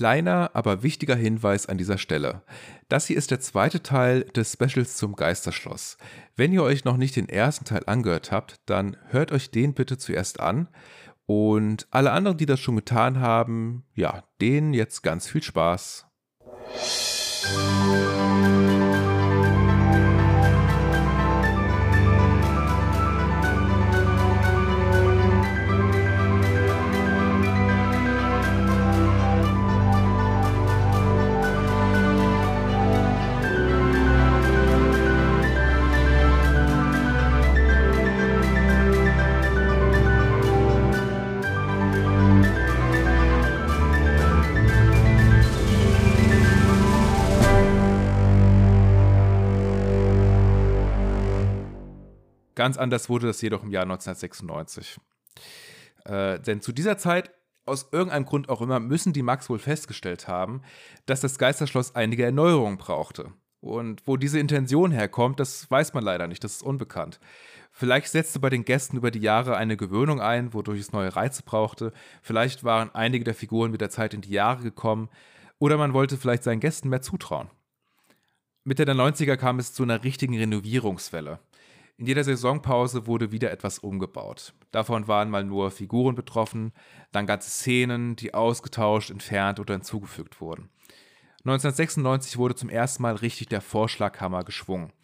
kleiner, aber wichtiger Hinweis an dieser Stelle. Das hier ist der zweite Teil des Specials zum Geisterschloss. Wenn ihr euch noch nicht den ersten Teil angehört habt, dann hört euch den bitte zuerst an. Und alle anderen, die das schon getan haben, ja, denen jetzt ganz viel Spaß. Ganz anders wurde das jedoch im Jahr 1996. Äh, denn zu dieser Zeit, aus irgendeinem Grund auch immer, müssen die Max wohl festgestellt haben, dass das Geisterschloss einige Erneuerungen brauchte. Und wo diese Intention herkommt, das weiß man leider nicht, das ist unbekannt. Vielleicht setzte bei den Gästen über die Jahre eine Gewöhnung ein, wodurch es neue Reize brauchte. Vielleicht waren einige der Figuren mit der Zeit in die Jahre gekommen. Oder man wollte vielleicht seinen Gästen mehr zutrauen. Mitte der 90er kam es zu einer richtigen Renovierungswelle. In jeder Saisonpause wurde wieder etwas umgebaut. Davon waren mal nur Figuren betroffen, dann ganze Szenen, die ausgetauscht, entfernt oder hinzugefügt wurden. 1996 wurde zum ersten Mal richtig der Vorschlaghammer geschwungen.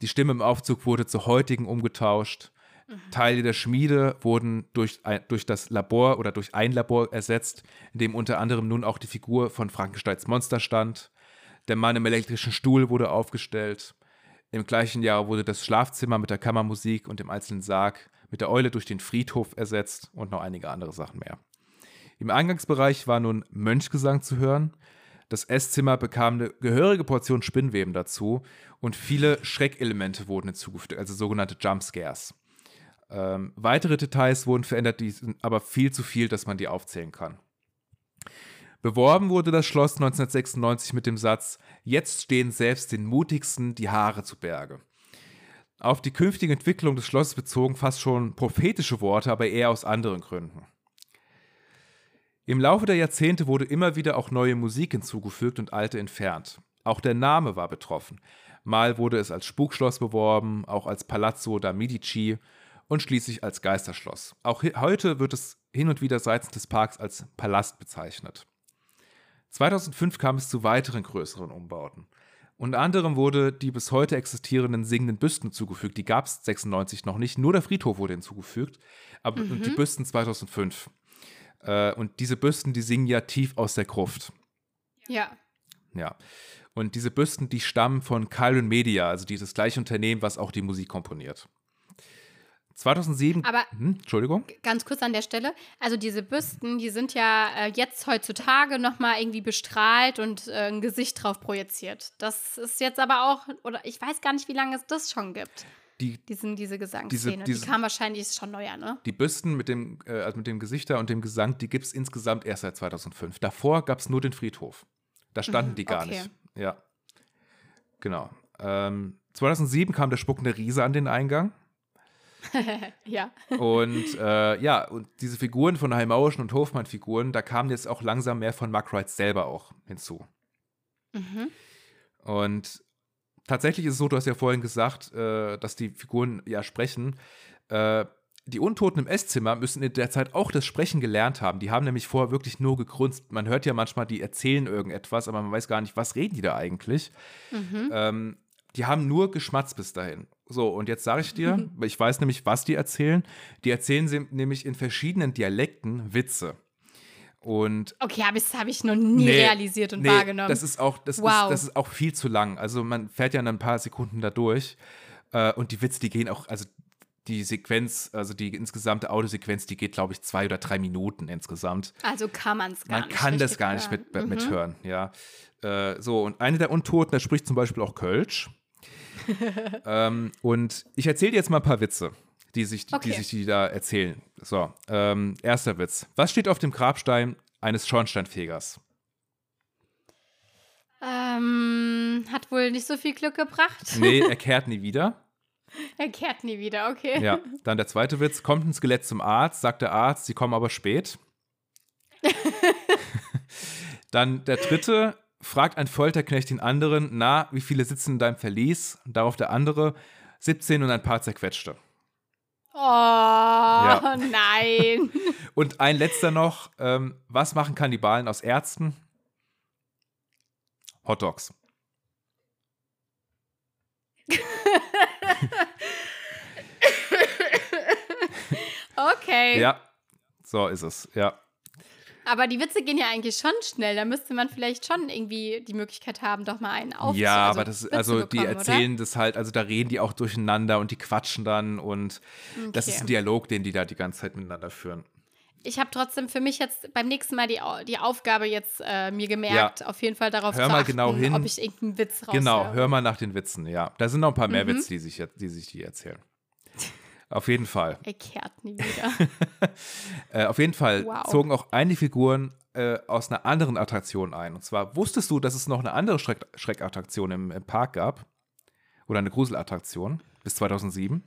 Die Stimme im Aufzug wurde zu heutigen umgetauscht. Mhm. Teile der Schmiede wurden durch, durch das Labor oder durch ein Labor ersetzt, in dem unter anderem nun auch die Figur von Frankensteins Monster stand. Der Mann im elektrischen Stuhl wurde aufgestellt. Im gleichen Jahr wurde das Schlafzimmer mit der Kammermusik und dem einzelnen Sarg mit der Eule durch den Friedhof ersetzt und noch einige andere Sachen mehr. Im Eingangsbereich war nun Mönchgesang zu hören. Das Esszimmer bekam eine gehörige Portion Spinnweben dazu und viele Schreckelemente wurden hinzugefügt, also sogenannte Jumpscares. Ähm, weitere Details wurden verändert, die sind aber viel zu viel, dass man die aufzählen kann. Beworben wurde das Schloss 1996 mit dem Satz: Jetzt stehen selbst den mutigsten die Haare zu Berge. Auf die künftige Entwicklung des Schlosses bezogen fast schon prophetische Worte, aber eher aus anderen Gründen. Im Laufe der Jahrzehnte wurde immer wieder auch neue Musik hinzugefügt und alte entfernt. Auch der Name war betroffen. Mal wurde es als Spukschloss beworben, auch als Palazzo da Medici und schließlich als Geisterschloss. Auch heute wird es hin und wieder seitens des Parks als Palast bezeichnet. 2005 kam es zu weiteren größeren Umbauten. Unter anderem wurde die bis heute existierenden singenden Büsten zugefügt. Die gab es 96 noch nicht. Nur der Friedhof wurde hinzugefügt. Aber mhm. die Büsten 2005. Äh, und diese Büsten, die singen ja tief aus der Gruft. Ja. Ja. Und diese Büsten, die stammen von Kyron Media, also dieses gleiche Unternehmen, was auch die Musik komponiert. 2007. Aber hm, Entschuldigung. Ganz kurz an der Stelle. Also diese Büsten, die sind ja äh, jetzt heutzutage noch mal irgendwie bestrahlt und äh, ein Gesicht drauf projiziert. Das ist jetzt aber auch oder ich weiß gar nicht, wie lange es das schon gibt. Die, Diesen, diese Gesangsszene, diese, diese, die kam wahrscheinlich schon neuer, ne? Die Büsten mit dem, äh, also mit dem Gesichter und dem Gesang, die gibt es insgesamt erst seit 2005. Davor gab es nur den Friedhof. Da standen mhm, die gar okay. nicht. Ja. Genau. Ähm, 2007 kam der spuckende Riese an den Eingang. ja. Und äh, ja, und diese Figuren von Heimauischen und Hofmann-Figuren, da kamen jetzt auch langsam mehr von Mark Wright selber auch hinzu. Mhm. Und tatsächlich ist es so, du hast ja vorhin gesagt, äh, dass die Figuren ja sprechen. Äh, die Untoten im Esszimmer müssen in der Zeit auch das Sprechen gelernt haben. Die haben nämlich vorher wirklich nur gegrunzt. Man hört ja manchmal, die erzählen irgendetwas, aber man weiß gar nicht, was reden die da eigentlich. Mhm. Ähm, die haben nur geschmatzt bis dahin. So, und jetzt sage ich dir, ich weiß nämlich, was die erzählen. Die erzählen sie nämlich in verschiedenen Dialekten Witze. Und okay, aber das habe ich noch nie nee, realisiert und nee, wahrgenommen. Das ist auch, das, wow. ist, das ist auch viel zu lang. Also man fährt ja in ein paar Sekunden da durch. Äh, und die Witze, die gehen auch, also die Sequenz, also die insgesamte Audiosequenz, die geht, glaube ich, zwei oder drei Minuten insgesamt. Also kann man es gar man nicht. Man kann das gar nicht mit, mit, mhm. mithören, ja. Äh, so, und eine der Untoten, der spricht zum Beispiel auch Kölsch. Ähm, und ich erzähle dir jetzt mal ein paar Witze, die sich, okay. die, sich die da erzählen. So, ähm, erster Witz. Was steht auf dem Grabstein eines Schornsteinfegers? Ähm, hat wohl nicht so viel Glück gebracht. Nee, er kehrt nie wieder. Er kehrt nie wieder, okay. Ja, dann der zweite Witz. Kommt ein Skelett zum Arzt, sagt der Arzt, sie kommen aber spät. Dann der dritte, fragt ein Folterknecht den anderen, na, wie viele sitzen in deinem Verlies? Darauf der andere, 17 und ein paar zerquetschte. Oh, nein. Und ein letzter noch, ähm, was machen Kannibalen aus Ärzten? Hotdogs. Okay. Ja, so ist es, ja. Aber die Witze gehen ja eigentlich schon schnell. Da müsste man vielleicht schon irgendwie die Möglichkeit haben, doch mal einen aufzunehmen. Ja, aber das also die erzählen oder? das halt, also da reden die auch durcheinander und die quatschen dann und okay. das ist ein Dialog, den die da die ganze Zeit miteinander führen. Ich habe trotzdem für mich jetzt beim nächsten Mal die, die Aufgabe jetzt äh, mir gemerkt, ja. auf jeden Fall darauf hör zu mal achten, genau hin. ob ich irgendeinen Witz raus Genau, hör mal nach den Witzen, ja. Da sind noch ein paar mehr mhm. Witze, die sich, die sich die erzählen. Auf jeden Fall. Er kehrt nie wieder. äh, auf jeden Fall wow. zogen auch einige Figuren äh, aus einer anderen Attraktion ein. Und zwar wusstest du, dass es noch eine andere Schreck Schreckattraktion im, im Park gab? Oder eine Gruselattraktion bis 2007?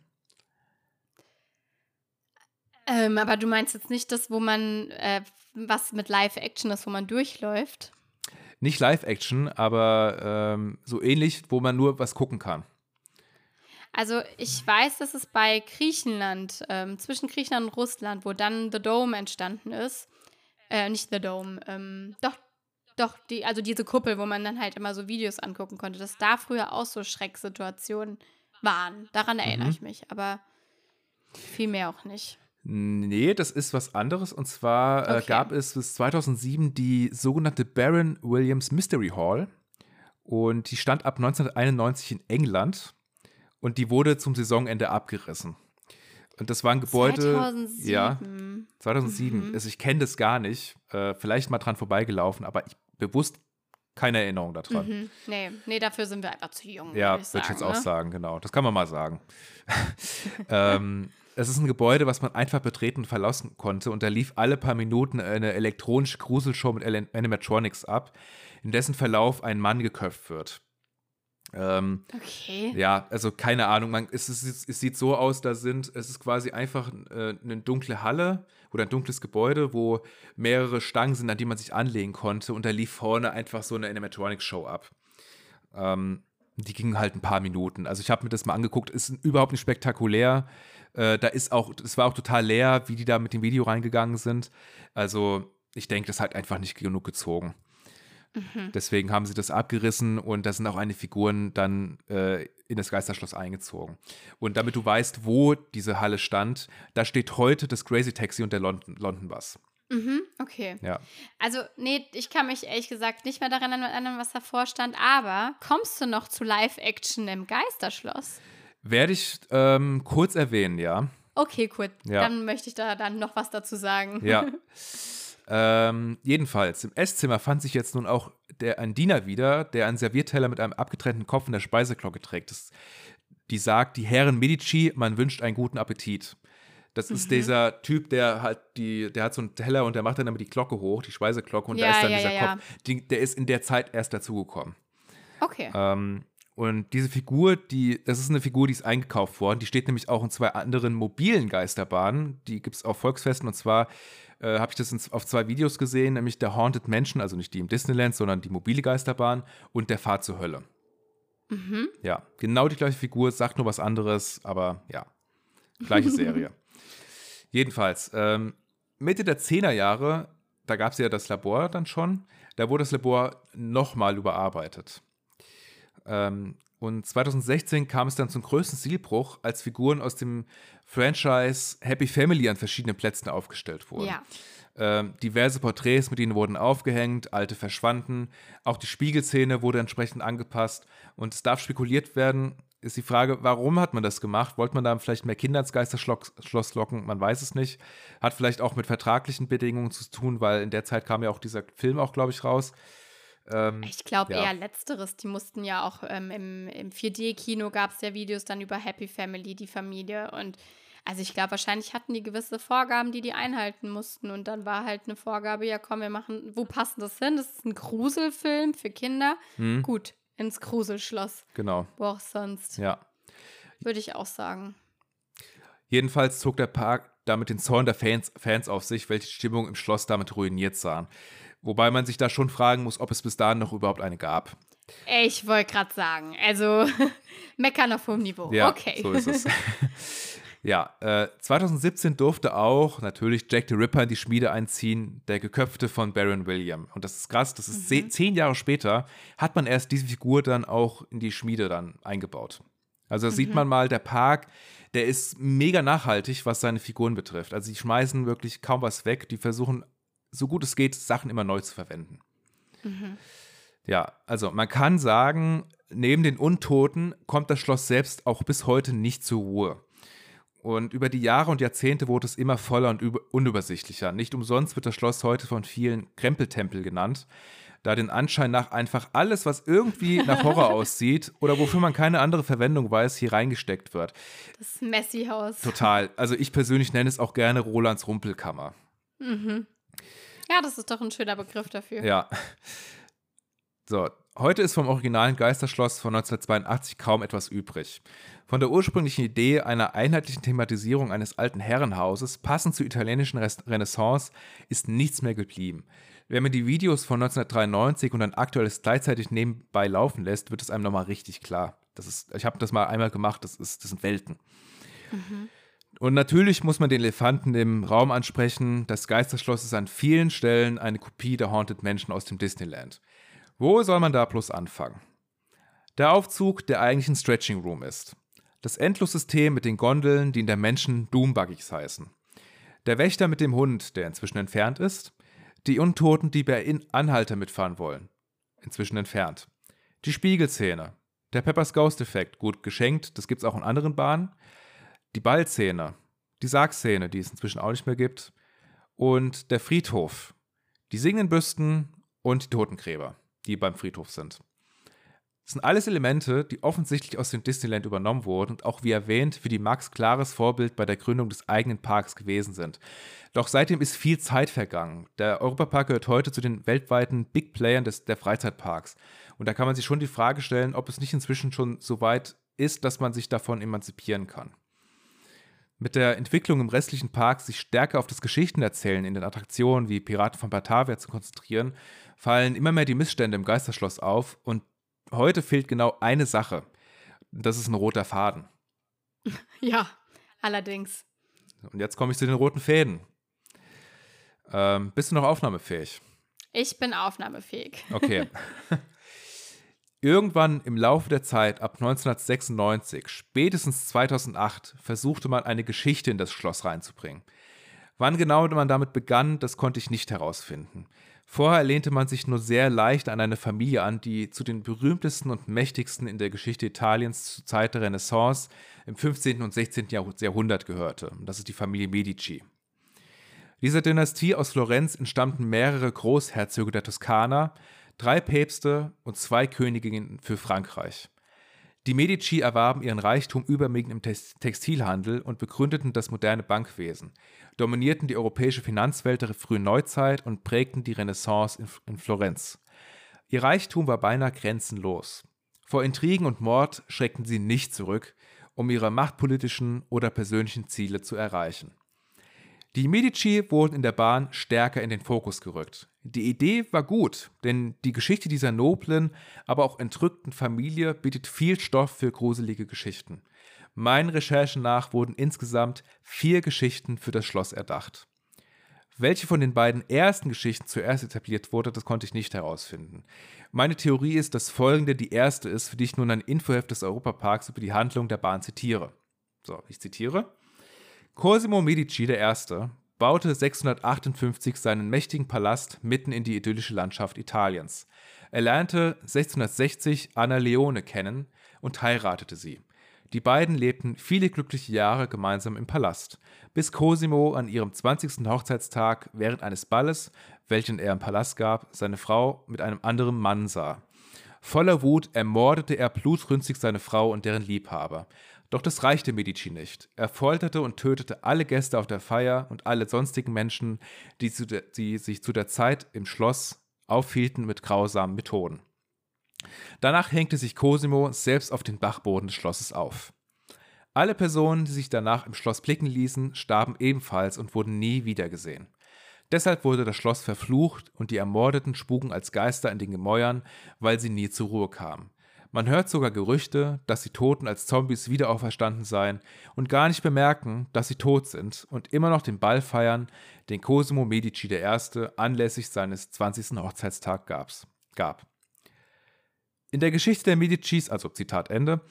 Ähm, aber du meinst jetzt nicht das, wo man äh, was mit Live-Action ist, wo man durchläuft? Nicht Live-Action, aber ähm, so ähnlich, wo man nur was gucken kann. Also ich weiß, dass es bei Griechenland, ähm, zwischen Griechenland und Russland, wo dann The Dome entstanden ist, äh, nicht The Dome, ähm, doch, doch, die, also diese Kuppel, wo man dann halt immer so Videos angucken konnte, dass da früher auch so Schrecksituationen waren. Daran erinnere mhm. ich mich, aber viel mehr auch nicht. Nee, das ist was anderes. Und zwar äh, okay. gab es bis 2007 die sogenannte Baron Williams Mystery Hall. Und die stand ab 1991 in England und die wurde zum Saisonende abgerissen. Und das war ein Gebäude. 2007. Ja, 2007. Mhm. Also ich kenne das gar nicht. Äh, vielleicht mal dran vorbeigelaufen, aber ich, bewusst keine Erinnerung daran. Mhm. Nee, nee, dafür sind wir einfach zu jung. Ja, würde ich, ich jetzt ne? auch sagen, genau. Das kann man mal sagen. ähm, es ist ein Gebäude, was man einfach betreten und verlassen konnte. Und da lief alle paar Minuten eine elektronische Gruselshow mit Animatronics ab, in dessen Verlauf ein Mann geköpft wird. Ähm, okay. Ja, also keine Ahnung. Man, es, es, es, sieht so aus, da sind, es ist quasi einfach äh, eine dunkle Halle oder ein dunkles Gebäude, wo mehrere Stangen sind, an die man sich anlegen konnte. Und da lief vorne einfach so eine Animatronics-Show ab. Ähm, die ging halt ein paar Minuten. Also ich habe mir das mal angeguckt, ist überhaupt nicht spektakulär. Äh, da ist auch, es war auch total leer, wie die da mit dem Video reingegangen sind. Also ich denke, das hat einfach nicht genug gezogen. Mhm. Deswegen haben sie das abgerissen und da sind auch einige Figuren dann äh, in das Geisterschloss eingezogen. Und damit du weißt, wo diese Halle stand, da steht heute das Crazy Taxi und der London, London Bus. Mhm, okay. Ja. Also, nee, ich kann mich ehrlich gesagt nicht mehr daran erinnern, was davor stand, aber kommst du noch zu Live-Action im Geisterschloss? Werde ich ähm, kurz erwähnen, ja. Okay, cool. Ja. Dann möchte ich da dann noch was dazu sagen. Ja. Ähm, jedenfalls, im Esszimmer fand sich jetzt nun auch der, ein Diener wieder, der einen Servierteller mit einem abgetrennten Kopf in der Speiseglocke trägt. Das, die sagt, die Herren Medici, man wünscht einen guten Appetit. Das mhm. ist dieser Typ, der halt die, der hat so einen Teller und der macht dann damit die Glocke hoch, die Speiseglocke, und ja, da ist dann ja, dieser ja, Kopf. Die, der ist in der Zeit erst dazugekommen. Okay. Ähm, und diese Figur, die, das ist eine Figur, die ist eingekauft worden. Die steht nämlich auch in zwei anderen mobilen Geisterbahnen. Die gibt es auf Volksfesten. Und zwar äh, habe ich das in, auf zwei Videos gesehen, nämlich der Haunted Mansion, also nicht die im Disneyland, sondern die mobile Geisterbahn und der Fahrt zur Hölle. Mhm. Ja, genau die gleiche Figur, sagt nur was anderes, aber ja, gleiche Serie. Jedenfalls, ähm, Mitte der 10er Jahre, da gab es ja das Labor dann schon, da wurde das Labor nochmal überarbeitet. Ähm, und 2016 kam es dann zum größten Stilbruch, als Figuren aus dem Franchise Happy Family an verschiedenen Plätzen aufgestellt wurden. Ja. Ähm, diverse Porträts mit ihnen wurden aufgehängt, alte verschwanden. Auch die Spiegelszene wurde entsprechend angepasst. Und es darf spekuliert werden, ist die Frage, warum hat man das gemacht? Wollte man da vielleicht mehr Kinder ins Geisterschloss locken? Man weiß es nicht. Hat vielleicht auch mit vertraglichen Bedingungen zu tun, weil in der Zeit kam ja auch dieser Film auch, glaube ich, raus. Ähm, ich glaube ja. eher letzteres. Die mussten ja auch ähm, im, im 4D-Kino gab es ja Videos dann über Happy Family, die Familie. Und also ich glaube, wahrscheinlich hatten die gewisse Vorgaben, die die einhalten mussten. Und dann war halt eine Vorgabe, ja komm, wir machen, wo passt das hin? Das ist ein Gruselfilm für Kinder. Hm. Gut, ins Gruselschloss. Genau. Wo auch sonst. Ja. Würde ich auch sagen. Jedenfalls zog der Park damit den Zorn der Fans, Fans auf sich, welche Stimmung im Schloss damit ruiniert sahen. Wobei man sich da schon fragen muss, ob es bis dahin noch überhaupt eine gab. Ich wollte gerade sagen, also meckern auf hohem Niveau. Ja, okay. so ist es. ja, äh, 2017 durfte auch natürlich Jack the Ripper in die Schmiede einziehen, der Geköpfte von Baron William. Und das ist krass, das ist mhm. zehn Jahre später, hat man erst diese Figur dann auch in die Schmiede dann eingebaut. Also mhm. sieht man mal, der Park, der ist mega nachhaltig, was seine Figuren betrifft. Also die schmeißen wirklich kaum was weg, die versuchen, so gut es geht, Sachen immer neu zu verwenden. Mhm. Ja, also man kann sagen, neben den Untoten kommt das Schloss selbst auch bis heute nicht zur Ruhe. Und über die Jahre und Jahrzehnte wurde es immer voller und unübersichtlicher. Nicht umsonst wird das Schloss heute von vielen Krempeltempel genannt, da den Anschein nach einfach alles, was irgendwie nach Horror aussieht oder wofür man keine andere Verwendung weiß, hier reingesteckt wird. Das Messi-Haus. Total. Also ich persönlich nenne es auch gerne Rolands Rumpelkammer. Mhm. Ja, das ist doch ein schöner Begriff dafür. Ja. So, heute ist vom originalen Geisterschloss von 1982 kaum etwas übrig. Von der ursprünglichen Idee einer einheitlichen Thematisierung eines alten Herrenhauses, passend zur italienischen Renaissance, ist nichts mehr geblieben. Wenn man die Videos von 1993 und ein aktuelles gleichzeitig nebenbei laufen lässt, wird es einem nochmal richtig klar. Das ist, ich habe das mal einmal gemacht, das, ist, das sind Welten. Mhm. Und natürlich muss man den Elefanten im Raum ansprechen. Das Geisterschloss ist an vielen Stellen eine Kopie der Haunted Mansion aus dem Disneyland. Wo soll man da bloß anfangen? Der Aufzug, der eigentlich ein Stretching Room ist. Das Endlossystem mit den Gondeln, die in der Menschen Doombuggies heißen. Der Wächter mit dem Hund, der inzwischen entfernt ist. Die Untoten, die bei Anhalter mitfahren wollen. Inzwischen entfernt. Die Spiegelszene. Der Peppers Ghost-Effekt, gut geschenkt, das gibt es auch in anderen Bahnen. Die Ballszene. Die Sargszene, die es inzwischen auch nicht mehr gibt. Und der Friedhof. Die singenden Büsten und die Totengräber die beim Friedhof sind. Das sind alles Elemente, die offensichtlich aus dem Disneyland übernommen wurden und auch wie erwähnt für die Max klares Vorbild bei der Gründung des eigenen Parks gewesen sind. Doch seitdem ist viel Zeit vergangen. Der Europapark gehört heute zu den weltweiten Big Playern des, der Freizeitparks. Und da kann man sich schon die Frage stellen, ob es nicht inzwischen schon so weit ist, dass man sich davon emanzipieren kann. Mit der Entwicklung im restlichen Park sich stärker auf das Geschichtenerzählen in den Attraktionen wie Piraten von Batavia zu konzentrieren, fallen immer mehr die Missstände im Geisterschloss auf und heute fehlt genau eine Sache. Das ist ein roter Faden. Ja, allerdings. Und jetzt komme ich zu den roten Fäden. Ähm, bist du noch aufnahmefähig? Ich bin aufnahmefähig. Okay. Irgendwann im Laufe der Zeit ab 1996, spätestens 2008, versuchte man eine Geschichte in das Schloss reinzubringen. Wann genau man damit begann, das konnte ich nicht herausfinden. Vorher lehnte man sich nur sehr leicht an eine Familie an, die zu den berühmtesten und mächtigsten in der Geschichte Italiens zur Zeit der Renaissance im 15. und 16. Jahrhundert gehörte. Das ist die Familie Medici. Dieser Dynastie aus Florenz entstammten mehrere Großherzöge der Toskana, drei Päpste und zwei Königinnen für Frankreich. Die Medici erwarben ihren Reichtum überwiegend im Textilhandel und begründeten das moderne Bankwesen, dominierten die europäische Finanzwelt der frühen Neuzeit und prägten die Renaissance in, Florenz. Ihr Reichtum war beinahe grenzenlos. Vor Intrigen und Mord schreckten sie nicht zurück, um ihre machtpolitischen oder persönlichen Ziele zu erreichen. Die Medici wurden in der Bahn stärker in den Fokus gerückt. Die Idee war gut, denn die Geschichte dieser noblen, aber auch entrückten Familie bietet viel Stoff für gruselige Geschichten. Meinen Recherchen nach wurden insgesamt vier Geschichten für das Schloss erdacht. Welche von den beiden ersten Geschichten zuerst etabliert wurde, das konnte ich nicht herausfinden. Meine Theorie ist, dass folgende die erste ist, für die ich nun ein Infoheft des Europaparks über die Handlung der Bahn zitiere. So, ich zitiere. Cosimo Medici I. baute 658 seinen mächtigen Palast mitten in die idyllische Landschaft Italiens. Er lernte 1660 Anna Leone kennen und heiratete sie. Die beiden lebten viele glückliche Jahre gemeinsam im Palast, bis Cosimo an ihrem 20. Hochzeitstag während eines Balles, welchen er im Palast gab, seine Frau mit einem anderen Mann sah. Voller Wut ermordete er blutrünstig seine Frau und deren Liebhaber. Doch das reichte Medici nicht. Er folterte und tötete alle Gäste auf der Feier und alle sonstigen Menschen, die, der, die sich zu der Zeit im Schloss aufhielten mit grausamen Methoden. Danach hängte sich Cosimo selbst auf den Bachboden des Schlosses auf. Alle Personen, die sich danach im Schloss blicken ließen, starben ebenfalls und wurden nie wiedergesehen. Deshalb wurde das Schloss verflucht und die Ermordeten spuken als Geister in den Gemäuern, weil sie nie zur Ruhe kamen. Man hört sogar Gerüchte, dass die Toten als Zombies wieder auferstanden seien und gar nicht bemerken, dass sie tot sind und immer noch den Ball feiern, den Cosimo Medici I. anlässlich seines 20. Hochzeitstags gab. In der Geschichte der Medicis, also Zitat Ende,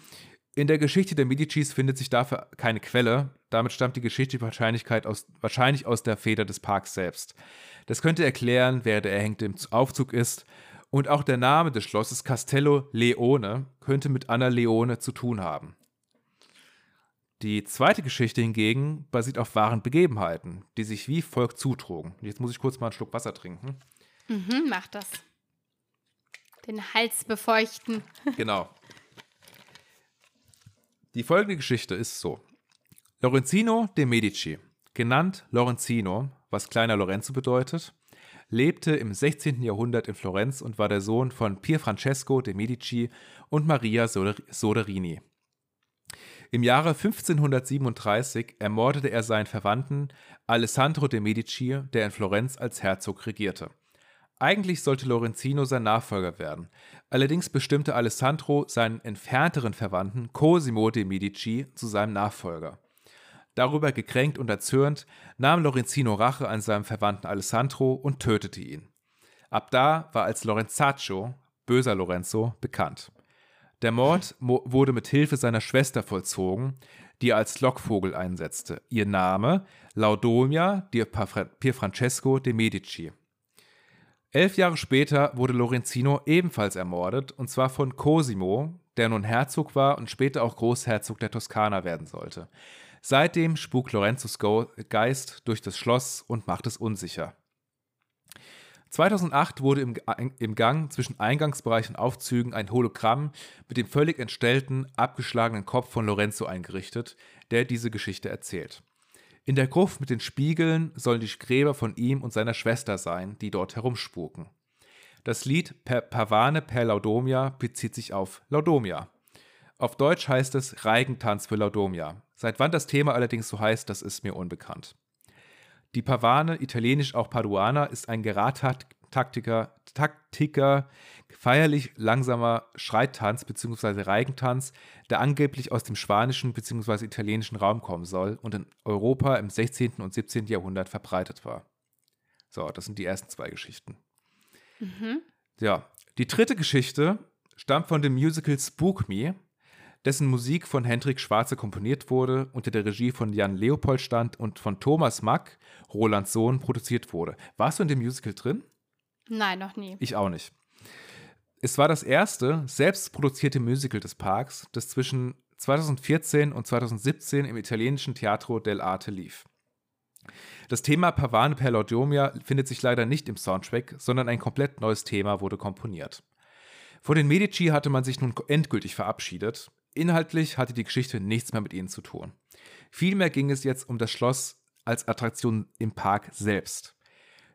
in der Geschichte der Medicis findet sich dafür keine Quelle. Damit stammt die Geschichte Wahrscheinlichkeit aus, wahrscheinlich aus der Feder des Parks selbst. Das könnte erklären, wer der Erhängte im Aufzug ist und auch der Name des Schlosses Castello Leone könnte mit Anna Leone zu tun haben. Die zweite Geschichte hingegen basiert auf wahren Begebenheiten, die sich wie folgt zutrugen. Jetzt muss ich kurz mal einen Schluck Wasser trinken. Mhm, mach das. Den Hals befeuchten. Genau. Die folgende Geschichte ist so. Lorenzino de Medici, genannt Lorenzino, was kleiner Lorenzo bedeutet, lebte im 16. Jahrhundert in Florenz und war der Sohn von Pier Francesco de Medici und Maria Soderini. Im Jahre 1537 ermordete er seinen Verwandten Alessandro de Medici, der in Florenz als Herzog regierte. Eigentlich sollte Lorenzino sein Nachfolger werden. Allerdings bestimmte Alessandro seinen entfernteren Verwandten Cosimo de Medici zu seinem Nachfolger. Darüber gekränkt und erzürnt, nahm Lorenzino Rache an seinem Verwandten Alessandro und tötete ihn. Ab da war als Lorenzaccio, böser Lorenzo, bekannt. Der Mord wurde mit Hilfe seiner Schwester vollzogen, die er als Lockvogel einsetzte. Ihr Name Laudomia di Pierfrancesco de Medici. Elf Jahre später wurde Lorenzino ebenfalls ermordet, und zwar von Cosimo, der nun Herzog war und später auch Großherzog der Toskana werden sollte. Seitdem spukt Lorenzos Geist durch das Schloss und macht es unsicher. 2008 wurde im, Gang zwischen Eingangsbereich und Aufzügen ein Hologramm mit dem völlig entstellten, abgeschlagenen Kopf von Lorenzo eingerichtet, der diese Geschichte erzählt. In der Gruft mit den Spiegeln sollen die Gräber von ihm und seiner Schwester sein, die dort herumspuken. Das Lied per Pavane per Laudomia bezieht sich auf Laudomia. Auf Deutsch heißt es Reigentanz für Laudomia. Seit wann das Thema allerdings so heißt, das ist mir unbekannt. Die Pavane, italienisch auch Paduana, ist ein Geradtaktiker, Taktiker, feierlich langsamer Schreittanz bzw. Reigentanz, der angeblich aus dem spanischen bzw. italienischen Raum kommen soll und in Europa im 16. und 17. Jahrhundert verbreitet war. So, das sind die ersten zwei Geschichten. Mhm. Ja, die dritte Geschichte stammt von dem Musical Spook Me dessen Musik von Hendrik Schwarze komponiert wurde, unter der Regie von Jan Leopold stand und von Thomas Mack, Rolands Sohn, produziert wurde. Warst du in dem Musical drin? Nein, noch nie. Ich auch nicht. Es war das erste selbstproduzierte Musical des Parks, das zwischen 2014 und 2017 im italienischen Teatro dell'Arte lief. Das Thema Pavane per Laudomia findet sich leider nicht im Soundtrack, sondern ein komplett neues Thema wurde komponiert. Vor den Medici hatte man sich nun endgültig verabschiedet. Inhaltlich hatte die Geschichte nichts mehr mit ihnen zu tun. Vielmehr ging es jetzt um das Schloss als Attraktion im Park selbst.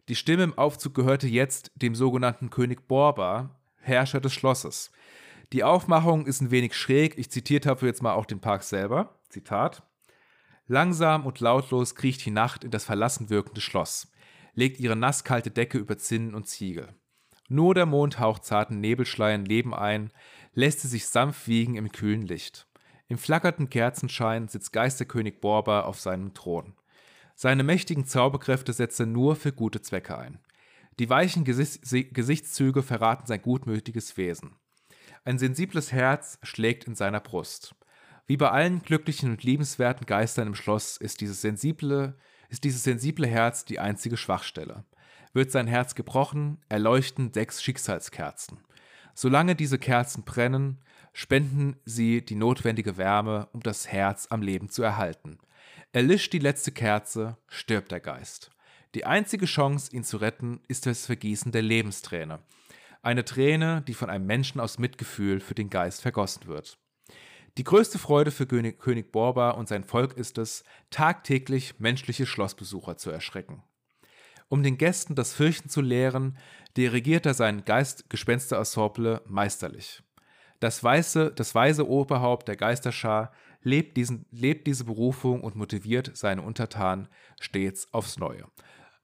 Die Stimme im Aufzug gehörte jetzt dem sogenannten König Borba, Herrscher des Schlosses. Die Aufmachung ist ein wenig schräg, ich zitiere dafür jetzt mal auch den Park selber. Zitat. Langsam und lautlos kriecht die Nacht in das verlassen wirkende Schloss, legt ihre nasskalte Decke über Zinnen und Ziegel. Nur der Mond haucht zarten Nebelschleiern Leben ein, lässt sie sich sanft wiegen im kühlen Licht. Im flackernden Kerzenschein sitzt Geisterkönig Borba auf seinem Thron. Seine mächtigen Zauberkräfte setzt er nur für gute Zwecke ein. Die weichen Gesichtszüge verraten sein gutmütiges Wesen. Ein sensibles Herz schlägt in seiner Brust. Wie bei allen glücklichen und liebenswerten Geistern im Schloss ist dieses sensible, ist dieses sensible Herz die einzige Schwachstelle. Wird sein Herz gebrochen, erleuchten sechs Schicksalskerzen. Solange diese Kerzen brennen, spenden sie die notwendige Wärme, um das Herz am Leben zu erhalten. Erlischt die letzte Kerze, stirbt der Geist. Die einzige Chance, ihn zu retten, ist das Vergießen der Lebensträne. Eine Träne, die von einem Menschen aus Mitgefühl für den Geist vergossen wird. Die größte Freude für König, König Borba und sein Volk ist es, tagtäglich menschliche Schlossbesucher zu erschrecken. Um den Gästen das Fürchten zu lehren, dirigiert er sein Geistgespenster-Ensemble meisterlich. Das, weiße, das weise Oberhaupt der Geisterschar lebt, diesen, lebt diese Berufung und motiviert seine Untertanen stets aufs Neue.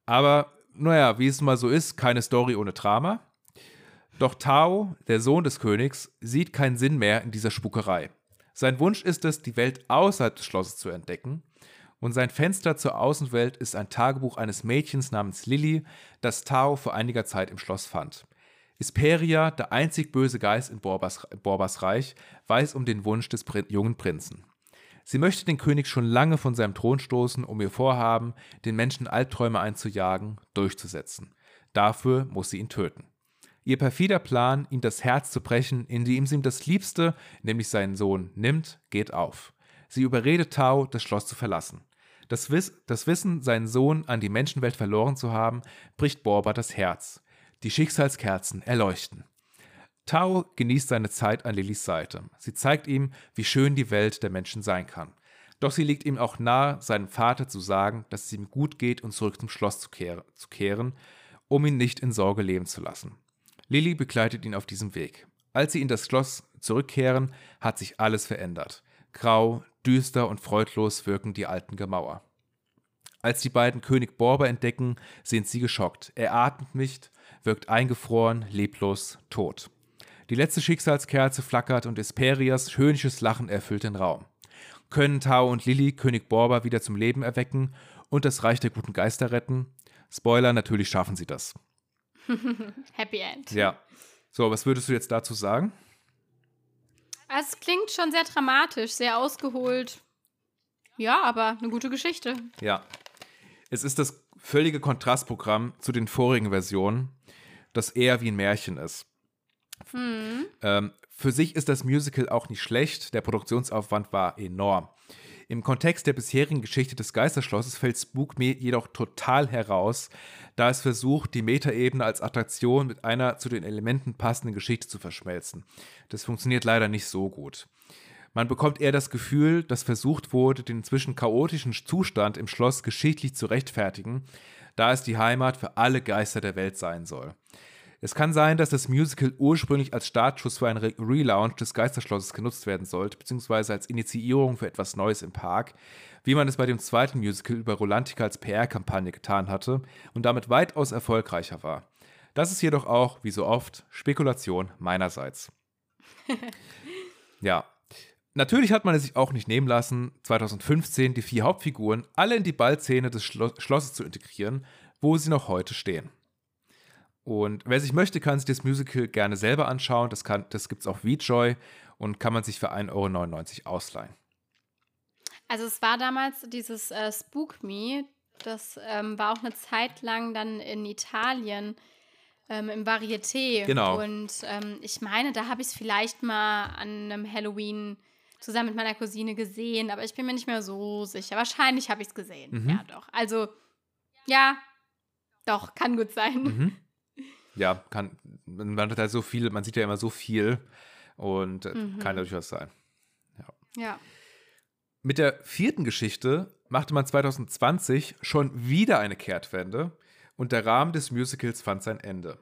Aber naja, wie es mal so ist, keine Story ohne Drama. Doch Tao, der Sohn des Königs, sieht keinen Sinn mehr in dieser Spukerei. Sein Wunsch ist es, die Welt außerhalb des Schlosses zu entdecken. Und sein Fenster zur Außenwelt ist ein Tagebuch eines Mädchens namens Lilly, das Tao vor einiger Zeit im Schloss fand. Isperia, der einzig böse Geist in Borbas, Borbas Reich, weiß um den Wunsch des Prin jungen Prinzen. Sie möchte den König schon lange von seinem Thron stoßen, um ihr Vorhaben, den Menschen Albträume einzujagen, durchzusetzen. Dafür muss sie ihn töten. Ihr perfider Plan, ihm das Herz zu brechen, indem sie ihm das Liebste, nämlich seinen Sohn, nimmt, geht auf. Sie überredet Tao, das Schloss zu verlassen. Das, Wiss das Wissen, seinen Sohn an die Menschenwelt verloren zu haben, bricht Borba das Herz. Die Schicksalskerzen erleuchten. Tao genießt seine Zeit an Lillys Seite. Sie zeigt ihm, wie schön die Welt der Menschen sein kann. Doch sie liegt ihm auch nahe, seinem Vater zu sagen, dass es ihm gut geht und zurück zum Schloss zu, kehr zu kehren, um ihn nicht in Sorge leben zu lassen. Lilly begleitet ihn auf diesem Weg. Als sie in das Schloss zurückkehren, hat sich alles verändert. Grau, düster und freudlos wirken die alten Gemauer. Als die beiden König Borba entdecken, sind sie geschockt. Er atmet nicht, wirkt eingefroren, leblos, tot. Die letzte Schicksalskerze flackert und Esperias höhnisches Lachen erfüllt den Raum. Können Tao und Lilly König Borba wieder zum Leben erwecken und das Reich der guten Geister retten? Spoiler, natürlich schaffen sie das. Happy End. Ja. So, was würdest du jetzt dazu sagen? Es klingt schon sehr dramatisch, sehr ausgeholt. Ja, aber eine gute Geschichte. Ja. Es ist das völlige Kontrastprogramm zu den vorigen Versionen, das eher wie ein Märchen ist. Hm. Ähm, für sich ist das Musical auch nicht schlecht, der Produktionsaufwand war enorm. Im Kontext der bisherigen Geschichte des Geisterschlosses fällt Spook Me jedoch total heraus, da es versucht, die Metaebene als Attraktion mit einer zu den Elementen passenden Geschichte zu verschmelzen. Das funktioniert leider nicht so gut. Man bekommt eher das Gefühl, dass versucht wurde, den inzwischen chaotischen Zustand im Schloss geschichtlich zu rechtfertigen, da es die Heimat für alle Geister der Welt sein soll. Es kann sein, dass das Musical ursprünglich als Startschuss für einen Re Relaunch des Geisterschlosses genutzt werden sollte, beziehungsweise als Initiierung für etwas Neues im Park, wie man es bei dem zweiten Musical über Rolantica als PR-Kampagne getan hatte und damit weitaus erfolgreicher war. Das ist jedoch auch, wie so oft, Spekulation meinerseits. ja. Natürlich hat man es sich auch nicht nehmen lassen, 2015 die vier Hauptfiguren alle in die Ballszene des Schlo Schlosses zu integrieren, wo sie noch heute stehen. Und wer sich möchte, kann sich das Musical gerne selber anschauen. Das, das gibt es auf VJoy und kann man sich für 1,99 Euro ausleihen. Also es war damals dieses äh, Spook Me, das ähm, war auch eine Zeit lang dann in Italien ähm, im Varieté. Genau. Und ähm, ich meine, da habe ich es vielleicht mal an einem Halloween zusammen mit meiner Cousine gesehen, aber ich bin mir nicht mehr so sicher. Wahrscheinlich habe ich es gesehen. Mhm. Ja, doch. Also, ja, doch, kann gut sein. Mhm ja, kann, man hat halt so viel, man sieht ja immer so viel und äh, mhm. kann durchaus sein. Ja. ja. Mit der vierten Geschichte machte man 2020 schon wieder eine Kehrtwende und der Rahmen des Musicals fand sein Ende.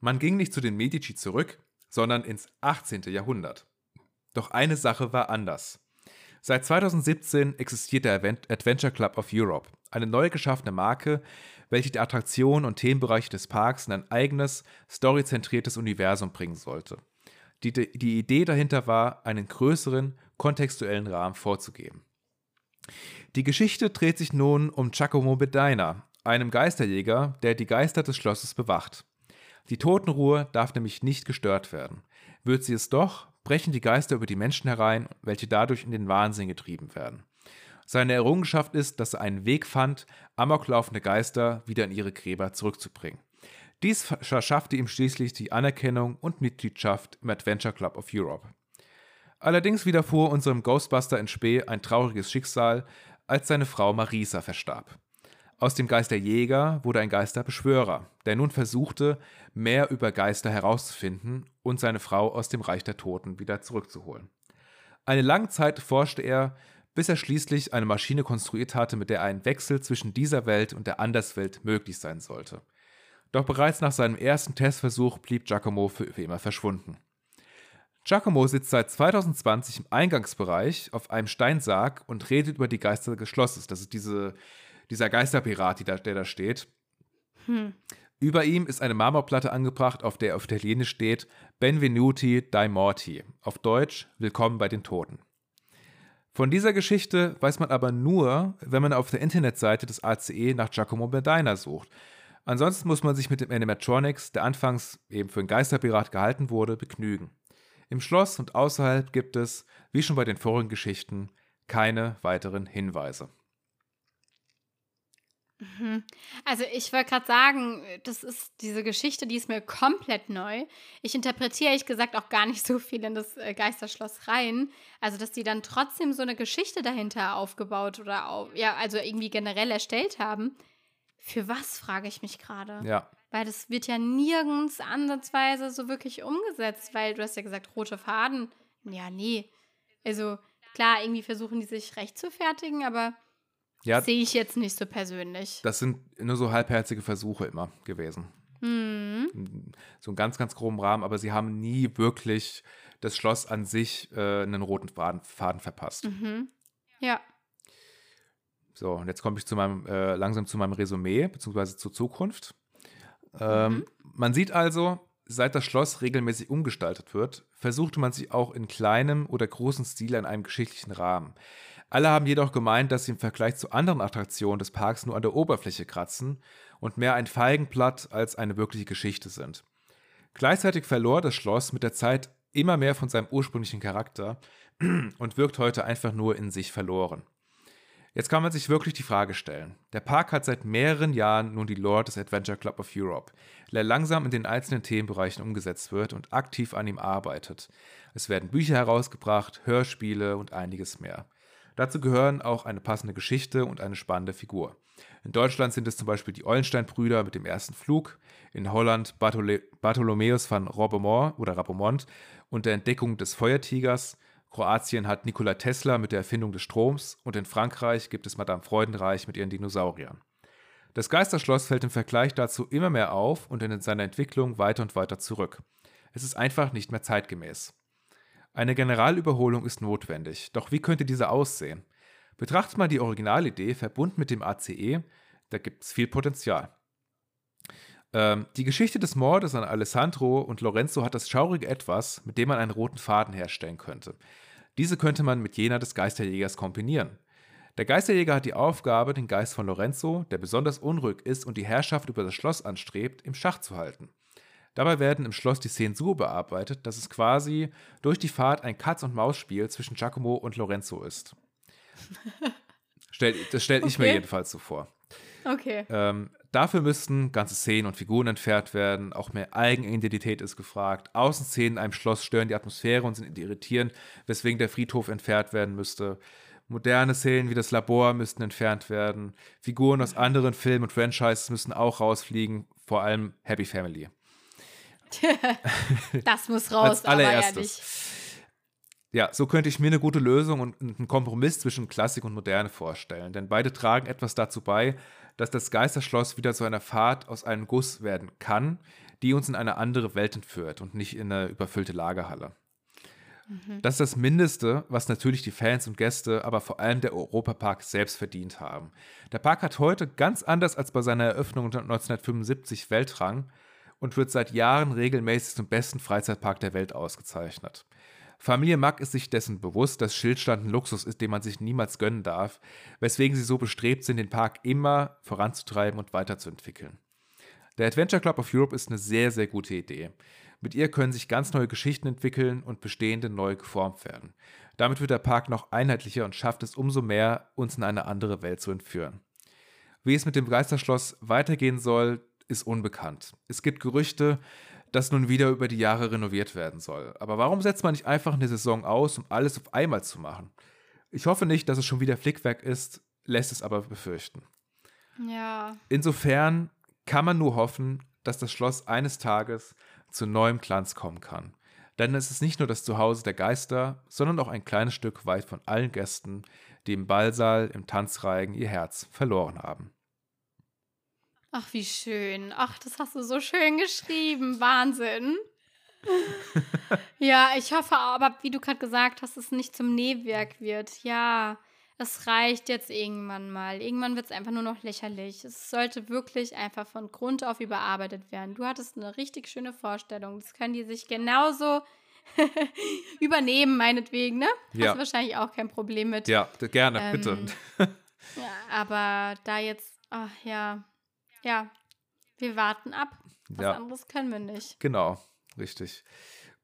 Man ging nicht zu den Medici zurück, sondern ins 18. Jahrhundert. Doch eine Sache war anders. Seit 2017 existiert der Adventure Club of Europe, eine neu geschaffene Marke, welche die Attraktionen und Themenbereiche des Parks in ein eigenes, storyzentriertes Universum bringen sollte. Die, die Idee dahinter war, einen größeren, kontextuellen Rahmen vorzugeben. Die Geschichte dreht sich nun um Giacomo Bedina, einem Geisterjäger, der die Geister des Schlosses bewacht. Die Totenruhe darf nämlich nicht gestört werden. Wird sie es doch, brechen die Geister über die Menschen herein, welche dadurch in den Wahnsinn getrieben werden. Seine Errungenschaft ist, dass er einen Weg fand, amoklaufende Geister wieder in ihre Gräber zurückzubringen. Dies verschaffte ihm schließlich die Anerkennung und Mitgliedschaft im Adventure Club of Europe. Allerdings widerfuhr unserem Ghostbuster in Spee ein trauriges Schicksal, als seine Frau Marisa verstarb. Aus dem Geisterjäger wurde ein Geisterbeschwörer, der nun versuchte, mehr über Geister herauszufinden und seine Frau aus dem Reich der Toten wieder zurückzuholen. Eine lange Zeit forschte er, bis er schließlich eine Maschine konstruiert hatte, mit der ein Wechsel zwischen dieser Welt und der Anderswelt möglich sein sollte. Doch bereits nach seinem ersten Testversuch blieb Giacomo für, immer verschwunden. Giacomo sitzt seit 2020 im Eingangsbereich auf einem Steinsarg und redet über die Geister des Schlosses. Das ist diese, dieser Geisterpirat, der da steht. Hm. Über ihm ist eine Marmorplatte angebracht, auf der auf Italienisch steht Benvenuti dai morti, auf Deutsch Willkommen bei den Toten. Von dieser Geschichte weiß man aber nur, wenn man auf der Internetseite des ACE nach Giacomo Medina sucht. Ansonsten muss man sich mit dem Animatronics, der anfangs eben für ein Geisterpirat gehalten wurde, begnügen. Im Schloss und außerhalb gibt es, wie schon bei den vorigen Geschichten, keine weiteren Hinweise. Mhm. Also ich wollte gerade sagen, das ist diese Geschichte, die ist mir komplett neu. Ich interpretiere ehrlich gesagt auch gar nicht so viel in das äh, Geisterschloss rein. Also dass die dann trotzdem so eine Geschichte dahinter aufgebaut oder auf, ja, also irgendwie generell erstellt haben. Für was, frage ich mich gerade. Ja. Weil das wird ja nirgends ansatzweise so wirklich umgesetzt, weil du hast ja gesagt, rote Faden. Ja, nee. Also klar, irgendwie versuchen die sich recht zu fertigen, aber Ja, sehe ich jetzt nicht so persönlich. das sind nur so halbherzige Versuche immer gewesen. Hm. So einen ganz, ganz groben Rahmen, aber sie haben nie wirklich das Schloss an sich äh, einen roten Faden, Faden verpasst. Mhm. Ja. So, und jetzt komme ich zu meinem, äh, langsam zu meinem Resümee, beziehungsweise zur Zukunft. Ähm, Man sieht also, seit das Schloss regelmäßig umgestaltet wird, versuchte man sich auch in kleinem oder großem Stil an einem geschichtlichen Rahmen. Alle haben jedoch gemeint, dass sie im Vergleich zu anderen Attraktionen des Parks nur an der Oberfläche kratzen und mehr ein Feigenblatt als eine wirkliche Geschichte sind. Gleichzeitig verlor das Schloss mit der Zeit immer mehr von seinem ursprünglichen Charakter und wirkt heute einfach nur in sich verloren. Jetzt kann man sich wirklich die Frage stellen. Der Park hat seit mehreren Jahren nun die Lore des Adventure Club of Europe, der langsam in den einzelnen Themenbereichen umgesetzt wird und aktiv an ihm arbeitet. Es werden Bücher herausgebracht, Hörspiele und einiges mehr. Dazu gehören auch eine passende Geschichte und eine spannende Figur. In Deutschland sind es zum Beispiel die Eulenstein-Brüder mit dem ersten Flug, in Holland Bartholomäus van Robemont oder Rabomont und der Entdeckung des Feuertigers, Kroatien hat Nikola Tesla mit der Erfindung des Stroms und in Frankreich gibt es Madame Freudenreich mit ihren Dinosauriern. Das Geisterschloss fällt im Vergleich dazu immer mehr auf und in seiner Entwicklung weiter und weiter zurück. Es ist einfach nicht mehr zeitgemäß. Eine Generalüberholung ist notwendig, doch wie könnte diese aussehen? Betrachtet man die Originalidee verbunden mit dem ACE, da gibt es viel Potenzial. Ähm, die Geschichte des Mordes an Alessandro und Lorenzo hat das schaurige Etwas, mit dem man einen roten Faden herstellen könnte. Diese könnte man mit jener des Geisterjägers kombinieren. Der Geisterjäger hat die Aufgabe, den Geist von Lorenzo, der besonders unruhig ist und die Herrschaft über das Schloss anstrebt, im Schach zu halten. Dabei werden im Schloss die Szenen so bearbeitet, dass es quasi durch die Fahrt ein Katz-und-Maus-Spiel zwischen Giacomo und Lorenzo ist. Stell, das stelle ich mir Okay. jedenfalls so vor. Okay. Ähm, dafür müssten ganze Szenen und Figuren entfernt werden. Auch mehr Eigenidentität ist gefragt. Außenszenen in einem Schloss stören die Atmosphäre und sind irritierend, weswegen der Friedhof entfernt werden müsste. Moderne Szenen wie das Labor müssten entfernt werden. Figuren aus anderen Filmen und Franchises müssen auch rausfliegen. Vor allem Happy Family. Das muss raus, Als allererstes. ehrlich. Ja, so könnte ich mir eine gute Lösung und einen Kompromiss zwischen Klassik und Moderne vorstellen. Denn beide tragen etwas dazu bei, dass das Geisterschloss wieder zu einer Fahrt aus einem Guss werden kann, die uns in eine andere Welt entführt und nicht in eine überfüllte Lagerhalle. Das ist das Mindeste, was natürlich die Fans und Gäste, aber vor allem der Europapark selbst verdient haben. Der Park hat heute ganz anders als bei seiner Eröffnung 1975 Weltrang und wird seit Jahren regelmäßig zum besten Freizeitpark der Welt ausgezeichnet. Familie Mack ist sich dessen bewusst, dass Schildstand ein Luxus ist, den man sich niemals gönnen darf, weswegen sie so bestrebt sind, den Park immer voranzutreiben und weiterzuentwickeln. Der Adventure Club of Europe ist eine sehr, sehr gute Idee. Mit ihr können sich ganz neue Geschichten entwickeln und bestehende neu geformt werden. Damit wird der Park noch einheitlicher und schafft es umso mehr, uns in eine andere Welt zu entführen. Wie es mit dem Geisterschloss weitergehen soll, ist unbekannt. Es gibt Gerüchte, dass nun wieder über die Jahre renoviert werden soll. Aber warum setzt man nicht einfach eine Saison aus, um alles auf einmal zu machen? Ich hoffe nicht, dass es schon wieder Flickwerk ist, lässt es aber befürchten. Ja. Insofern kann man nur hoffen, dass das Schloss eines Tages zu neuem Glanz kommen kann. Denn es ist nicht nur das Zuhause der Geister, sondern auch ein kleines Stück weit von allen Gästen, die im Ballsaal, im Tanzreigen ihr Herz verloren haben. Ach, wie schön. Ach, das hast du so schön geschrieben. Wahnsinn. ja, ich hoffe aber, wie du gerade gesagt hast, dass es nicht zum Nähwerk wird. Ja, es reicht jetzt irgendwann mal. Irgendwann wird es einfach nur noch lächerlich. Es sollte wirklich einfach von Grund auf überarbeitet werden. Du hattest eine richtig schöne Vorstellung. Das können die sich genauso übernehmen, meinetwegen, ne? Ja. Hast du wahrscheinlich auch kein Problem mit. Ja, gerne, Ähm, bitte. Ja, aber da jetzt, ach ja, ja, wir warten ab. Was Ja. anderes können wir nicht. Genau, richtig.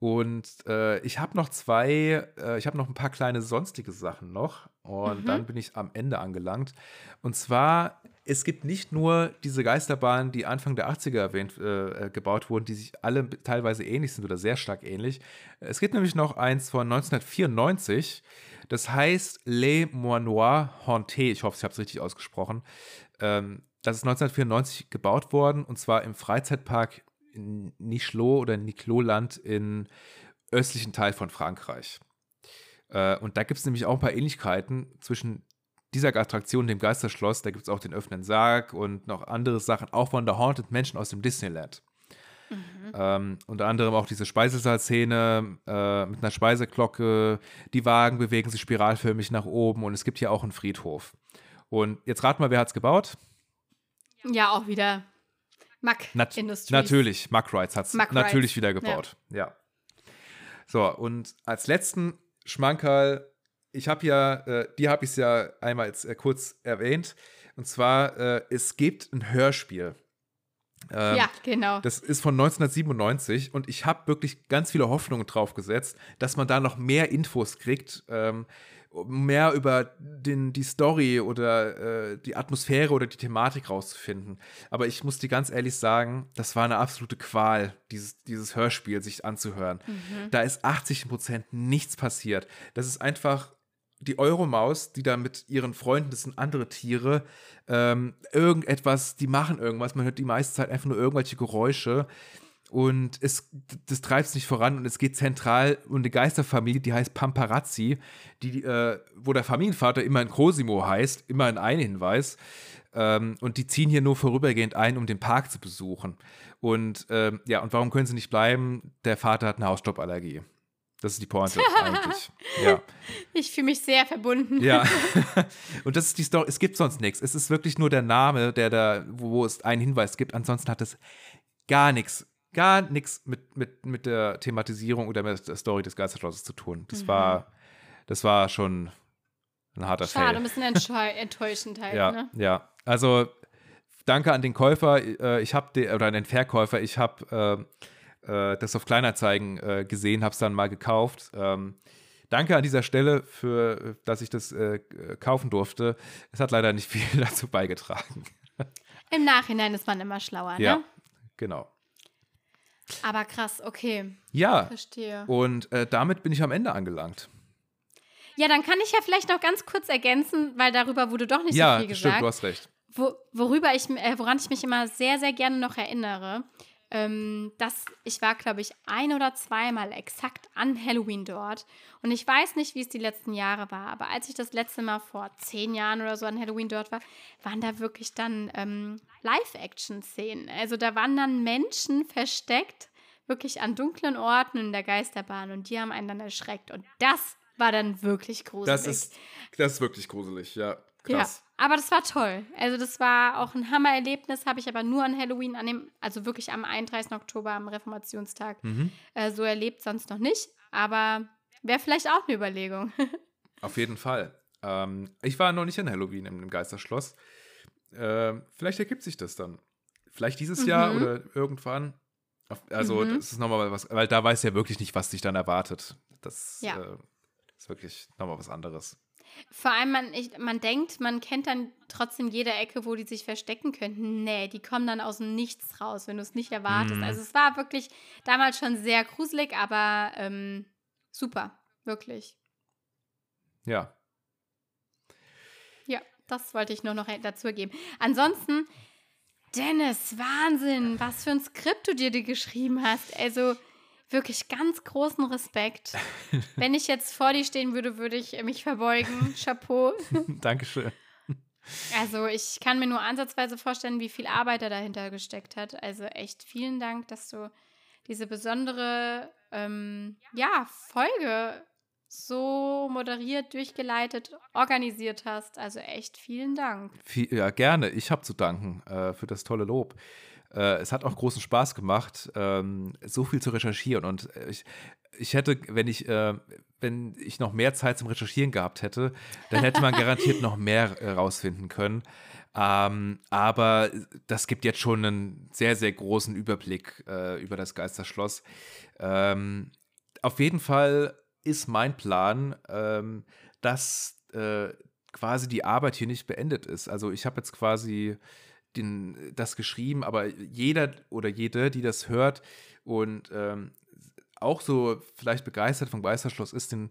Und äh, ich habe noch zwei, äh, ich habe noch ein paar kleine sonstige Sachen noch. Und Mhm. dann bin ich am Ende angelangt. Und zwar, es gibt nicht nur diese Geisterbahnen, die Anfang der 80er erwähnt, äh, äh, gebaut wurden, die sich alle teilweise ähnlich sind oder sehr stark ähnlich. Es gibt nämlich noch eins von 1994. Das heißt Les Moinois Hantés. Ich hoffe, ich habe es richtig ausgesprochen. Ähm, das ist 1994 gebaut worden und zwar im Freizeitpark in Nichelot oder Nicloland im östlichen Teil von Frankreich. Äh, und da gibt es nämlich auch ein paar Ähnlichkeiten zwischen dieser Attraktion, dem Geisterschloss. Da gibt es auch den öffnenden Sarg und noch andere Sachen, auch von der Haunted Mansion aus dem Disneyland. Ähm, unter anderem auch diese Speisesaalszene äh, mit einer Speiseglocke. Die Wagen bewegen sich spiralförmig nach oben und es gibt hier auch einen Friedhof. Und jetzt rat mal, wer hat es gebaut? Ja, auch wieder Mack Nat Industries. Natürlich, Mack Rides hat es natürlich wieder gebaut. Ja. So, und als letzten Schmankerl, ich habe ja, äh, die habe ich ja einmal jetzt, äh, kurz erwähnt. Und zwar, äh, es gibt ein Hörspiel. Ähm, Ja, genau. Das ist von 1997 und ich habe wirklich ganz viele Hoffnungen drauf gesetzt, dass man da noch mehr Infos kriegt, ähm, mehr über den, die Story oder äh, die Atmosphäre oder die Thematik rauszufinden. Aber ich muss dir ganz ehrlich sagen, das war eine absolute Qual, dieses, dieses Hörspiel sich anzuhören. Da ist 80 Prozent nichts passiert. Das ist einfach die Euromaus, die da mit ihren Freunden, das sind andere Tiere, ähm, irgendetwas, die machen irgendwas. Man hört die meiste Zeit einfach nur irgendwelche Geräusche. Und es, das treibt es nicht voran und es geht zentral um eine Geisterfamilie, die heißt Pamparazzi, die, äh, wo der Familienvater immer in Cosimo heißt, immer in ein Hinweis. Ähm, und die ziehen hier nur vorübergehend ein, um den Park zu besuchen. Und ähm, ja, und warum können sie nicht bleiben? Der Vater hat eine Hausstauballergie. Das ist die Pointe eigentlich. Ja. Ich fühle mich sehr verbunden. Ja. Und das ist die Story. Es gibt sonst nichts. Es ist wirklich nur der Name, der da, wo es einen Hinweis gibt. Ansonsten hat es gar nichts, gar nichts mit, mit, mit der Thematisierung oder mit der Story des Geisterschlosses zu tun. Das war, das war schon ein harter Schade, ein Fail. bisschen enttäu- enttäuschend halt, Ja, ne? ja. Also danke an den Käufer. Äh, Ich habe oder an den Verkäufer. Ich habe äh, äh, das auf Kleinanzeigen äh, gesehen, habe es dann mal gekauft. Ähm, danke an dieser Stelle für, dass ich das äh, kaufen durfte. Es hat leider nicht viel dazu beigetragen. Im Nachhinein ist man immer schlauer, Ja, ne? genau. Aber krass, okay, Ja. verstehe. Und äh, damit bin ich am Ende angelangt. Ja, dann kann ich ja vielleicht noch ganz kurz ergänzen, weil darüber wurde doch nicht ja, so viel stimmt, gesagt. du hast recht. Wo, worüber ich, äh, woran ich mich immer sehr, sehr gerne noch erinnere, ähm, dass ich war, glaube ich, ein oder zweimal exakt an Halloween dort. Und ich weiß nicht, wie es die letzten Jahre war, aber als ich das letzte Mal vor zehn Jahren oder so an Halloween dort war, waren da wirklich dann ähm, Live-Action-Szenen. Also da waren dann Menschen versteckt, wirklich an dunklen Orten in der Geisterbahn und die haben einen dann erschreckt. Und das war dann wirklich gruselig. Das ist, das ist wirklich gruselig, ja. Krass. Ja, aber das war toll. Also das war auch ein Hammererlebnis, habe ich aber nur an Halloween, an dem, also wirklich am 31. Oktober, am Reformationstag, Mhm. äh, so erlebt, sonst noch nicht. Aber wäre vielleicht auch eine Überlegung. Auf jeden Fall. Ähm, ich war noch nicht an Halloween im, Geisterschloss. Ähm, vielleicht ergibt sich das dann. Vielleicht dieses Jahr Mhm. oder irgendwann. Also, Mhm. das ist nochmal was, weil da weiß ja wirklich nicht, was dich dann erwartet. Das Ja. äh, ist wirklich nochmal was anderes. Vor allem, man, ich, man denkt, man kennt dann trotzdem jede Ecke, wo die sich verstecken könnten. Nee, die kommen dann aus dem Nichts raus, wenn du es nicht erwartest. Mhm. Also es war wirklich damals schon sehr gruselig, aber ähm, super, wirklich. Ja. Ja, das wollte ich nur noch dazu geben. Ansonsten, Dennis, Wahnsinn, was für ein Skript du dir geschrieben hast. Also wirklich ganz großen Respekt. Wenn ich jetzt vor dir stehen würde, würde ich mich verbeugen. Chapeau. Dankeschön. Also ich kann mir nur ansatzweise vorstellen, wie viel Arbeit er dahinter gesteckt hat. Also echt vielen Dank, dass du diese besondere ähm, ja, Folge so moderiert, durchgeleitet, organisiert hast. Also echt vielen Dank. Viel, ja, gerne. Ich habe zu danken äh, für das tolle Lob. Äh, es hat auch großen Spaß gemacht, ähm, so viel zu recherchieren. Und äh, ich, ich hätte, wenn ich, äh, wenn ich noch mehr Zeit zum Recherchieren gehabt hätte, dann hätte man garantiert noch mehr herausfinden können. Ähm, aber das gibt jetzt schon einen sehr, sehr großen Überblick äh, über das Geisterschloss. Ähm, auf jeden Fall ist mein Plan, ähm, dass äh, quasi die Arbeit hier nicht beendet ist. Also ich habe jetzt quasi den, das geschrieben, aber jeder oder jede, die das hört und ähm, auch so vielleicht begeistert vom Geisterschloss ist, den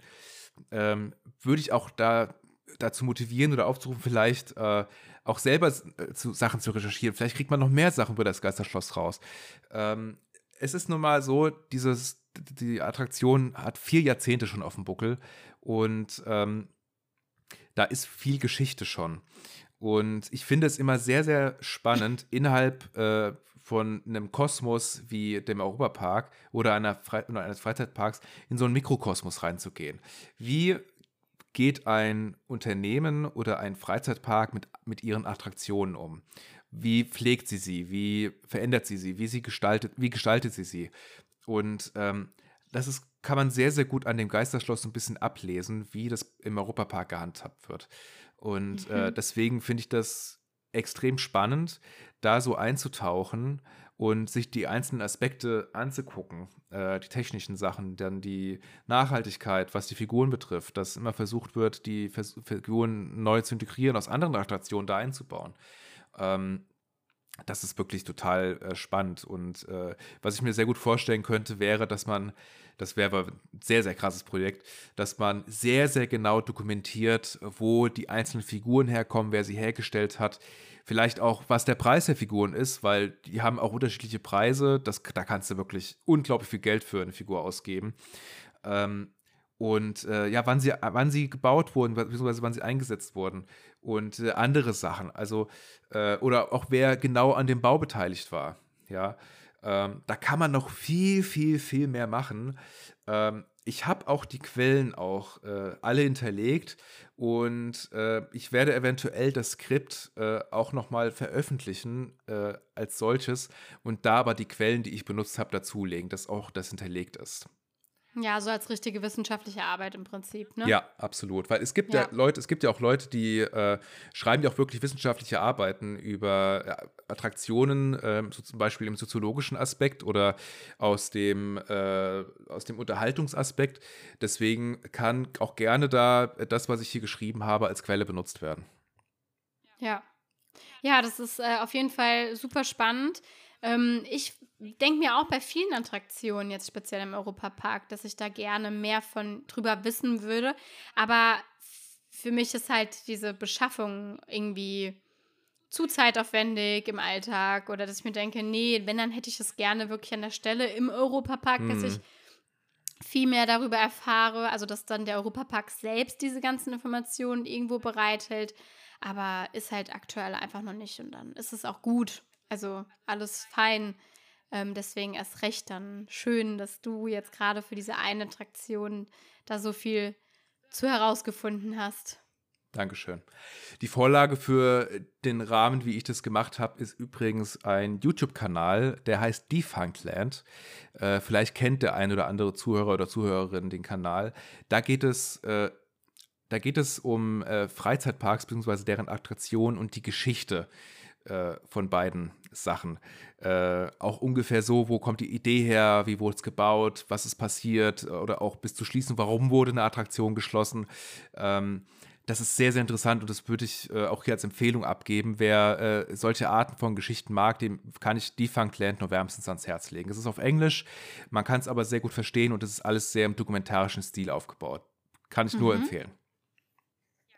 ähm, würde ich auch da dazu motivieren oder aufzurufen, vielleicht äh, auch selber äh, zu Sachen zu recherchieren. Vielleicht kriegt man noch mehr Sachen über das Geisterschloss raus. Ähm, es ist nun mal so, dieses, die Attraktion hat vier Jahrzehnte schon auf dem Buckel und ähm, da ist viel Geschichte schon. Und ich finde es immer sehr, sehr spannend, innerhalb äh, von einem Kosmos wie dem Europapark oder, einer Fre eines Freizeitparks in so einen Mikrokosmos reinzugehen. Wie geht ein Unternehmen oder ein Freizeitpark mit, mit ihren Attraktionen um? Wie pflegt sie sie? Wie verändert sie sie? Wie, sie gestaltet, wie gestaltet sie sie? Und ähm, das ist, kann man sehr, sehr gut an dem Geisterschloss ein bisschen ablesen, wie das im Europapark gehandhabt wird. Und äh, mhm. äh, deswegen finde ich das extrem spannend, da so einzutauchen und sich die einzelnen Aspekte anzugucken, äh, die technischen Sachen, dann die Nachhaltigkeit, was die Figuren betrifft, dass immer versucht wird, die Vers Figuren neu zu integrieren, aus anderen Attraktionen da einzubauen. Ähm, das ist wirklich total äh, spannend. Und äh, was ich mir sehr gut vorstellen könnte, wäre, dass man, das wäre ein sehr, sehr krasses Projekt, dass man sehr, sehr genau dokumentiert, wo die einzelnen Figuren herkommen, wer sie hergestellt hat. Vielleicht auch, was der Preis der Figuren ist, weil die haben auch unterschiedliche Preise. Das, da kannst du wirklich unglaublich viel Geld für eine Figur ausgeben. Ähm, und äh, ja, wann sie, wann sie gebaut wurden, beziehungsweise wann sie eingesetzt wurden und äh, andere Sachen. Also, äh, oder auch wer genau an dem Bau beteiligt war. Ja, ähm, da kann man noch viel, viel, viel mehr machen. Ähm, ich habe auch die Quellen auch äh, alle hinterlegt und äh, ich werde eventuell das Skript äh, auch nochmal veröffentlichen als solches und da aber die Quellen, die ich benutzt habe, dazulegen, dass auch das hinterlegt ist. Ja, so als richtige wissenschaftliche Arbeit im Prinzip, ne? Ja, absolut. Weil es gibt ja, ja Leute, es gibt ja auch Leute, die äh, schreiben ja auch wirklich wissenschaftliche Arbeiten über äh, Attraktionen, äh, so zum Beispiel im soziologischen Aspekt oder aus dem, äh, aus dem Unterhaltungsaspekt. Deswegen kann auch gerne da das, was ich hier geschrieben habe, als Quelle benutzt werden. Ja. Ja, das ist äh, auf jeden Fall super spannend. Ähm, ich denke mir auch bei vielen Attraktionen, jetzt speziell im Europapark, dass ich da gerne mehr von drüber wissen würde. Aber für mich ist halt diese Beschaffung irgendwie zu zeitaufwendig im Alltag oder dass ich mir denke, nee, wenn, dann hätte ich es gerne wirklich an der Stelle im Europapark, mhm. dass ich viel mehr darüber erfahre, also dass dann der Europapark selbst diese ganzen Informationen irgendwo bereithält, aber ist halt aktuell einfach noch nicht und dann ist es auch gut. Also alles fein. Ähm, deswegen erst recht dann schön, dass du jetzt gerade für diese eine Attraktion da so viel zu herausgefunden hast. Dankeschön. Die Vorlage für den Rahmen, wie ich das gemacht habe, ist übrigens ein YouTube-Kanal, der heißt Defunctland. Äh, vielleicht kennt der ein oder andere Zuhörer oder Zuhörerin den Kanal. Da geht es, äh, da geht es um äh, Freizeitparks bzw. deren Attraktionen und die Geschichte äh, von beiden Sachen. Äh, auch ungefähr so, wo kommt die Idee her, wie wurde es gebaut, was ist passiert oder auch bis zu schließen, warum wurde eine Attraktion geschlossen. Ähm, das ist sehr, sehr interessant und das würde ich äh, auch hier als Empfehlung abgeben. Wer äh, solche Arten von Geschichten mag, dem kann ich Defunct Land nur wärmstens ans Herz legen. Es ist auf Englisch, man kann es aber sehr gut verstehen und es ist alles sehr im dokumentarischen Stil aufgebaut. Kann ich mhm. nur empfehlen.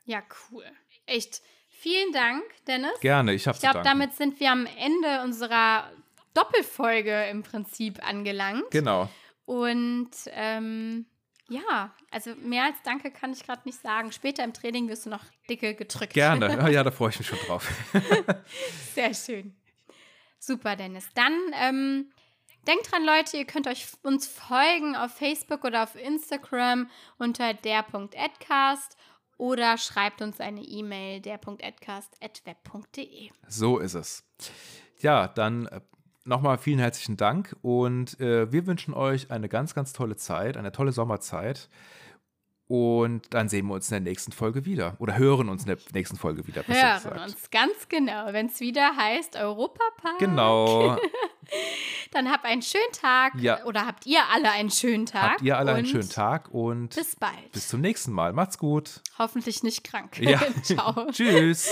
Ja, cool. Echt Vielen Dank, Dennis. Gerne, ich habe Ich glaube, damit sind wir am Ende unserer Doppelfolge im Prinzip angelangt. Genau. Und ähm, ja, also mehr als Danke kann ich gerade nicht sagen. Später im Training wirst du noch dicke gedrückt. Gerne, ja, da freue ich mich schon drauf. Sehr schön. Super, Dennis. Dann ähm, Denkt dran, Leute, ihr könnt euch uns folgen auf Facebook oder auf Instagram unter der.adcast oder schreibt uns eine E-Mail der.adcast.web.de. So ist es. Ja, dann äh, nochmal vielen herzlichen Dank und äh, wir wünschen euch eine ganz, ganz tolle Zeit, eine tolle Sommerzeit. Und dann sehen wir uns in der nächsten Folge wieder. Oder hören uns in der nächsten Folge wieder. Hören uns, ganz genau. Wenn es wieder heißt Europapark. Genau. dann habt einen schönen Tag. Ja. Oder habt ihr alle einen schönen Tag. Habt ihr alle einen schönen Tag und bis bald. Bis zum nächsten Mal. Macht's gut. Hoffentlich nicht krank. Ja. Ciao. Tschüss.